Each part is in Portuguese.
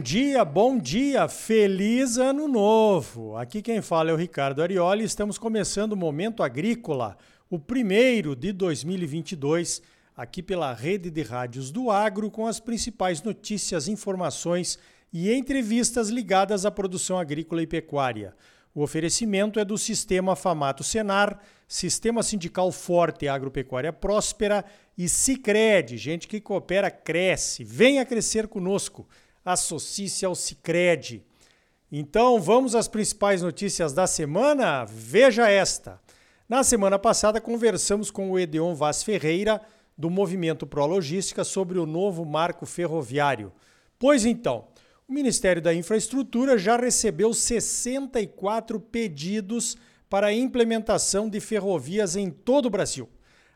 dia, bom dia, feliz ano novo! Aqui quem fala é o Ricardo Arioli e estamos começando o Momento Agrícola, o primeiro de 2022, aqui pela rede de rádios do Agro, com as principais notícias, informações e entrevistas ligadas à produção agrícola e pecuária. O oferecimento é do Sistema Famato Senar, Sistema Sindical Forte Agropecuária Próspera e Cicred, gente que coopera cresce. Venha crescer conosco associe-se ao Cicred. Então vamos às principais notícias da semana? Veja esta. Na semana passada conversamos com o Edeon Vaz Ferreira, do Movimento Pro Logística, sobre o novo marco ferroviário. Pois então, o Ministério da Infraestrutura já recebeu 64 pedidos para a implementação de ferrovias em todo o Brasil.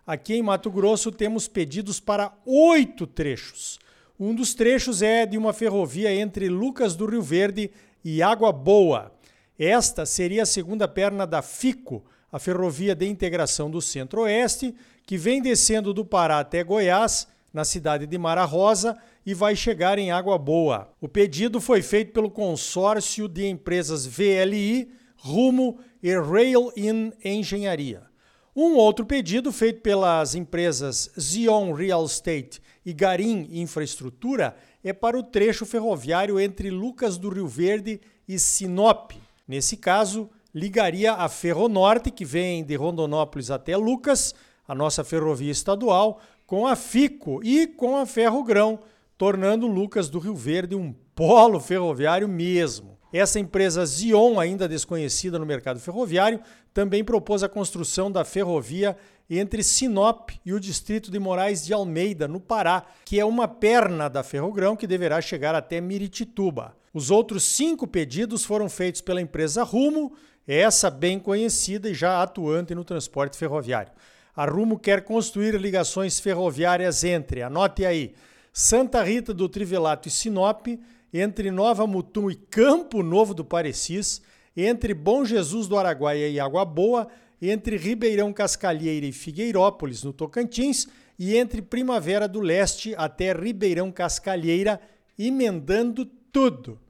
Aqui em Mato Grosso temos pedidos para oito trechos. Um dos trechos é de uma ferrovia entre Lucas do Rio Verde e Água Boa. Esta seria a segunda perna da FICO, a Ferrovia de Integração do Centro-Oeste, que vem descendo do Pará até Goiás, na cidade de Mara Rosa, e vai chegar em Água Boa. O pedido foi feito pelo consórcio de empresas VLI, Rumo e Rail in Engenharia. Um outro pedido feito pelas empresas Zion Real Estate e Garim Infraestrutura é para o trecho ferroviário entre Lucas do Rio Verde e Sinop. Nesse caso, ligaria a Ferronorte, que vem de Rondonópolis até Lucas, a nossa ferrovia estadual, com a FICO e com a Ferrogrão, tornando Lucas do Rio Verde um polo ferroviário mesmo. Essa empresa Zion, ainda desconhecida no mercado ferroviário, também propôs a construção da ferrovia entre Sinop e o distrito de Moraes de Almeida, no Pará, que é uma perna da Ferrogrão que deverá chegar até Miritituba. Os outros cinco pedidos foram feitos pela empresa Rumo, essa bem conhecida e já atuante no transporte ferroviário. A Rumo quer construir ligações ferroviárias entre, anote aí, Santa Rita do Trivelato e Sinop, entre Nova Mutum e Campo Novo do Parecis, entre Bom Jesus do Araguaia e Água Boa, entre Ribeirão Cascalheira e Figueirópolis, no Tocantins, e entre Primavera do Leste até Ribeirão Cascalheira, emendando tudo.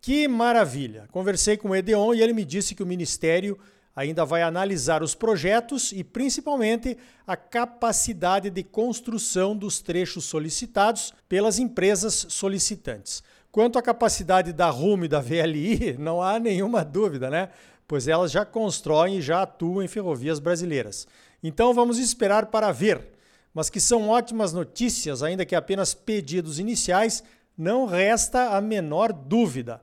Que maravilha! Conversei com o Edeon e ele me disse que o Ministério ainda vai analisar os projetos e principalmente a capacidade de construção dos trechos solicitados pelas empresas solicitantes. Quanto à capacidade da RUM e da VLI, não há nenhuma dúvida, né? Pois elas já constroem e já atuam em ferrovias brasileiras. Então vamos esperar para ver. Mas que são ótimas notícias, ainda que apenas pedidos iniciais, não resta a menor dúvida.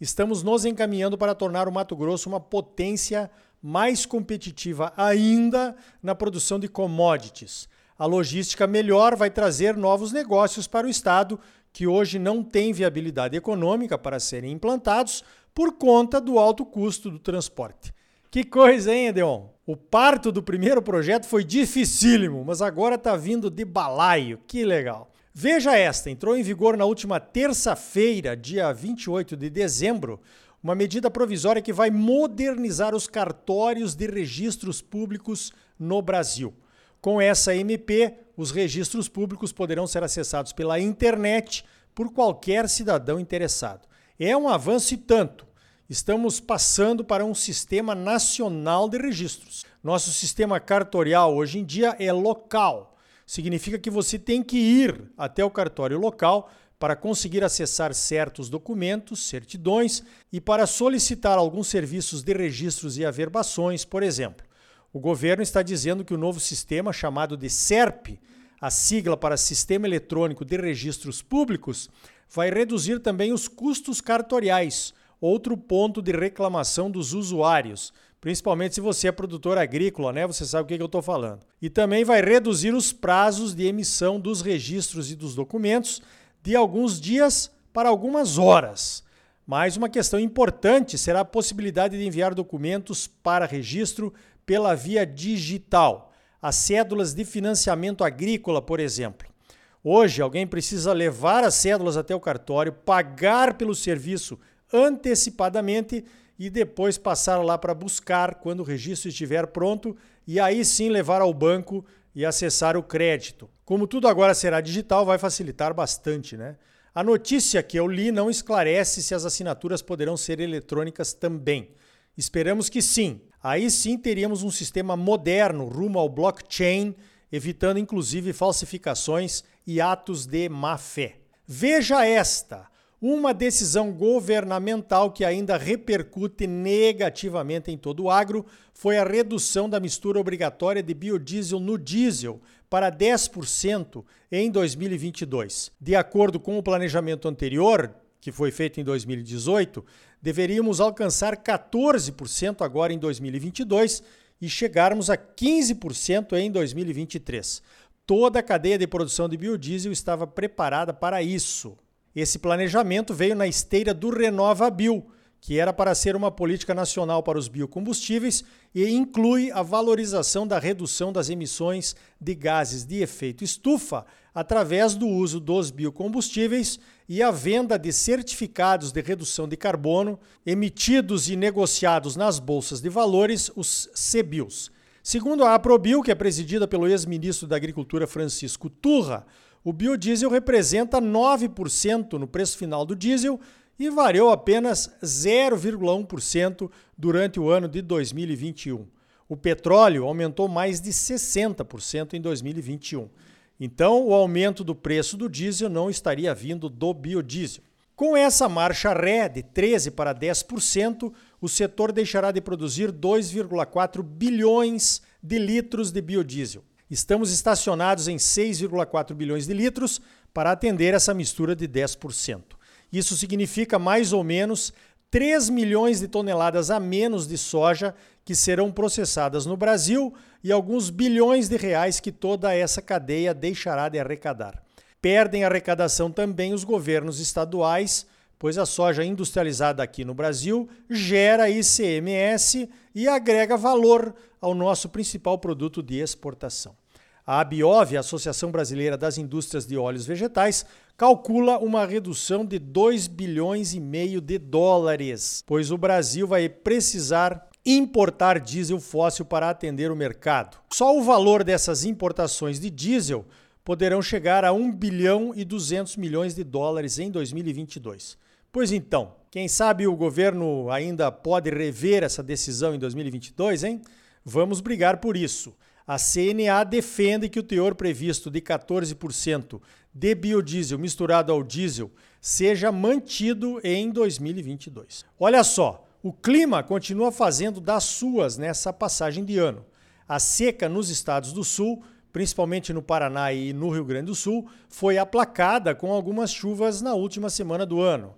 Estamos nos encaminhando para tornar o Mato Grosso uma potência mais competitiva ainda na produção de commodities. A logística melhor vai trazer novos negócios para o Estado que hoje não têm viabilidade econômica para serem implantados por conta do alto custo do transporte. Que coisa, hein, Edeon? O parto do primeiro projeto foi dificílimo, mas agora está vindo de balaio. Que legal. Veja esta: entrou em vigor na última terça-feira, dia 28 de dezembro, uma medida provisória que vai modernizar os cartórios de registros públicos no Brasil. Com essa MP, os registros públicos poderão ser acessados pela internet por qualquer cidadão interessado. É um avanço e tanto. Estamos passando para um sistema nacional de registros. Nosso sistema cartorial hoje em dia é local. Significa que você tem que ir até o cartório local para conseguir acessar certos documentos, certidões e para solicitar alguns serviços de registros e averbações, por exemplo. O governo está dizendo que o novo sistema, chamado de SERP, a sigla para Sistema Eletrônico de Registros Públicos, vai reduzir também os custos cartoriais, outro ponto de reclamação dos usuários, principalmente se você é produtor agrícola, né? Você sabe o que eu estou falando. E também vai reduzir os prazos de emissão dos registros e dos documentos de alguns dias para algumas horas. Mais uma questão importante será a possibilidade de enviar documentos para registro pela via digital. As cédulas de financiamento agrícola, por exemplo. Hoje, alguém precisa levar as cédulas até o cartório, pagar pelo serviço antecipadamente e depois passar lá para buscar quando o registro estiver pronto e aí sim levar ao banco e acessar o crédito. Como tudo agora será digital, vai facilitar bastante, né? A notícia que eu li não esclarece se as assinaturas poderão ser eletrônicas também. Esperamos que sim. Aí sim teríamos um sistema moderno rumo ao blockchain, evitando inclusive falsificações e atos de má fé. Veja esta: uma decisão governamental que ainda repercute negativamente em todo o agro foi a redução da mistura obrigatória de biodiesel no diesel para 10% em 2022. De acordo com o planejamento anterior, que foi feito em 2018, deveríamos alcançar 14% agora em 2022 e chegarmos a 15% em 2023. Toda a cadeia de produção de biodiesel estava preparada para isso. Esse planejamento veio na esteira do Renova Bio, que era para ser uma política nacional para os biocombustíveis e inclui a valorização da redução das emissões de gases de efeito estufa através do uso dos biocombustíveis e a venda de certificados de redução de carbono emitidos e negociados nas bolsas de valores, os CBIOS. Segundo a Aprobio, que é presidida pelo ex-ministro da Agricultura Francisco Turra, o biodiesel representa 9% no preço final do diesel e variou apenas 0,1% durante o ano de 2021. O petróleo aumentou mais de 60% em 2021. Então, o aumento do preço do diesel não estaria vindo do biodiesel. Com essa marcha ré de 13 para 10%, o setor deixará de produzir 2,4 bilhões de litros de biodiesel. Estamos estacionados em 6,4 bilhões de litros para atender essa mistura de 10%. Isso significa mais ou menos 3 milhões de toneladas a menos de soja que serão processadas no Brasil e alguns bilhões de reais que toda essa cadeia deixará de arrecadar. Perdem arrecadação também os governos estaduais, pois a soja industrializada aqui no Brasil gera ICMS e agrega valor ao nosso principal produto de exportação. A ABIOV, a Associação Brasileira das Indústrias de Óleos Vegetais, calcula uma redução de 2 bilhões e meio de dólares, pois o Brasil vai precisar importar diesel fóssil para atender o mercado. Só o valor dessas importações de diesel poderão chegar a 1 bilhão e 200 milhões de dólares em 2022. Pois então, quem sabe o governo ainda pode rever essa decisão em 2022, hein? Vamos brigar por isso. A CNA defende que o teor previsto de 14% de biodiesel misturado ao diesel seja mantido em 2022. Olha só, o clima continua fazendo das suas nessa passagem de ano. A seca nos estados do sul, principalmente no Paraná e no Rio Grande do Sul, foi aplacada com algumas chuvas na última semana do ano.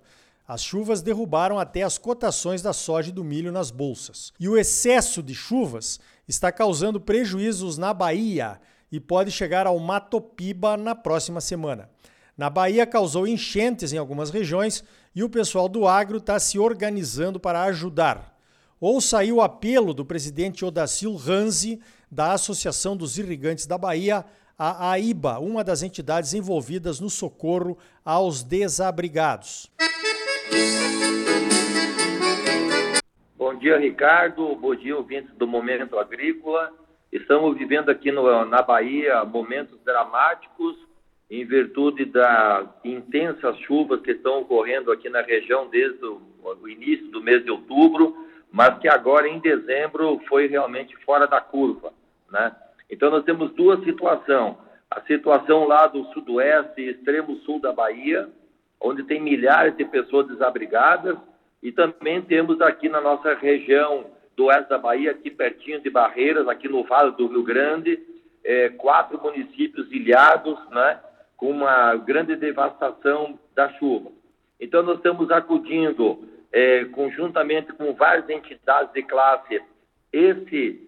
As chuvas derrubaram até as cotações da soja e do milho nas bolsas. E o excesso de chuvas está causando prejuízos na Bahia, e pode chegar ao Matopiba na próxima semana. Na Bahia causou enchentes em algumas regiões e o pessoal do agro está se organizando para ajudar. Ou saiu o apelo do presidente Odacil Ranzi, da Associação dos Irrigantes da Bahia, a AIBA, uma das entidades envolvidas no socorro aos desabrigados. Bom dia, Ricardo. Bom dia, ouvintes do Momento Agrícola. Estamos vivendo aqui no, na Bahia momentos dramáticos em virtude das intensas chuvas que estão ocorrendo aqui na região desde o, início do mês de outubro, mas que agora em dezembro foi realmente fora da curva, né? Então nós temos duas situações. A situação lá do sudoeste e extremo sul da Bahia, onde tem milhares de pessoas desabrigadas, e também temos aqui na nossa região do oeste da Bahia, aqui pertinho de Barreiras, aqui no Vale do Rio Grande, é, quatro municípios ilhados, né, com uma grande devastação da chuva. Então, nós estamos acudindo, é, conjuntamente com várias entidades de classe, esse,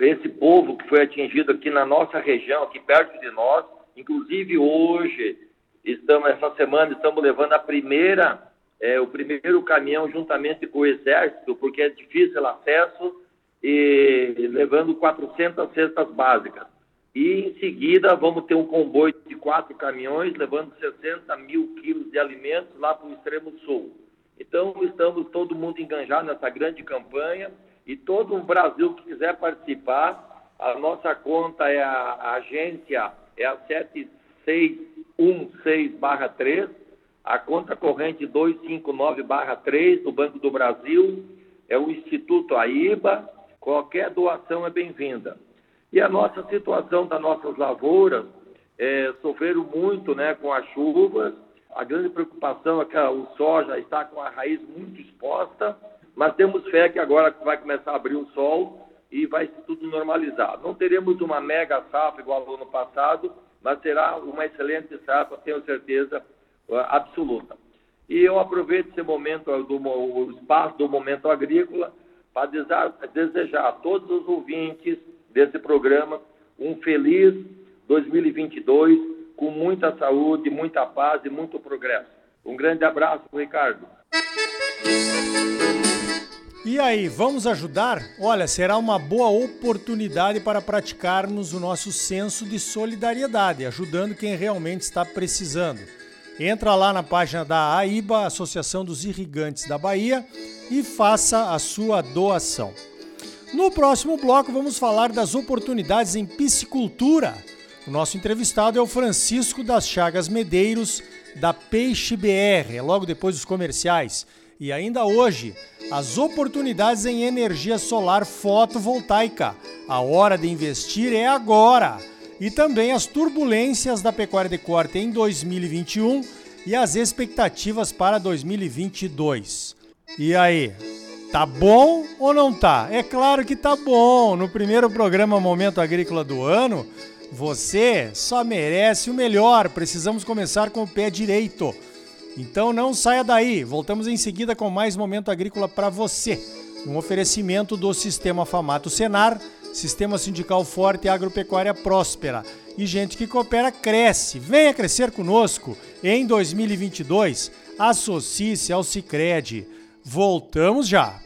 esse povo que foi atingido aqui na nossa região, aqui perto de nós, inclusive hoje, estamos, essa semana, estamos levando a primeira é, o primeiro caminhão juntamente com o Exército, porque é difícil o acesso, e levando 400 cestas básicas. E em seguida vamos ter um comboio de quatro caminhões levando 60 mil quilos de alimentos lá para o extremo sul. Então estamos todo mundo enganjado nessa grande campanha e todo o Brasil que quiser participar, a nossa conta é a, a agência é a 7616/3 a conta corrente 259-3 do Banco do Brasil, é o Instituto AIBA, qualquer doação é bem-vinda. E a nossa situação das nossas lavouras é, sofreram muito né, com as chuvas, a grande preocupação é que o soja está com a raiz muito exposta, mas temos fé que agora vai começar a abrir o sol e vai tudo normalizar. Não teremos uma mega safra igual ao ano passado, mas será uma excelente safra, tenho certeza absoluta. E eu aproveito esse momento, do, o espaço do momento agrícola, para desejar a todos os ouvintes desse programa um feliz 2022, com muita saúde, muita paz e muito progresso. Um grande abraço, Ricardo. E aí, vamos ajudar? Olha, será uma boa oportunidade para praticarmos o nosso senso de solidariedade, ajudando quem realmente está precisando. Entra lá na página da AIBA, Associação dos Irrigantes da Bahia, e faça a sua doação. No próximo bloco, vamos falar das oportunidades em piscicultura. O nosso entrevistado é o Francisco das Chagas Medeiros, da Peixe BR, é logo depois dos comerciais. E ainda hoje, as oportunidades em energia solar fotovoltaica. A hora de investir é agora. E também as turbulências da pecuária de corte em 2021 e as expectativas para 2022. E aí, tá bom ou não tá? É claro que tá bom. No primeiro programa Momento Agrícola do ano, você só merece o melhor. Precisamos começar com o pé direito. Então não saia daí. Voltamos em seguida com mais momento agrícola para você. Um oferecimento do Sistema Famato Senar, Sistema Sindical Forte e Agropecuária Próspera. E gente que coopera cresce. Venha crescer conosco em 2022. Associe-se ao Sicredi. Voltamos já.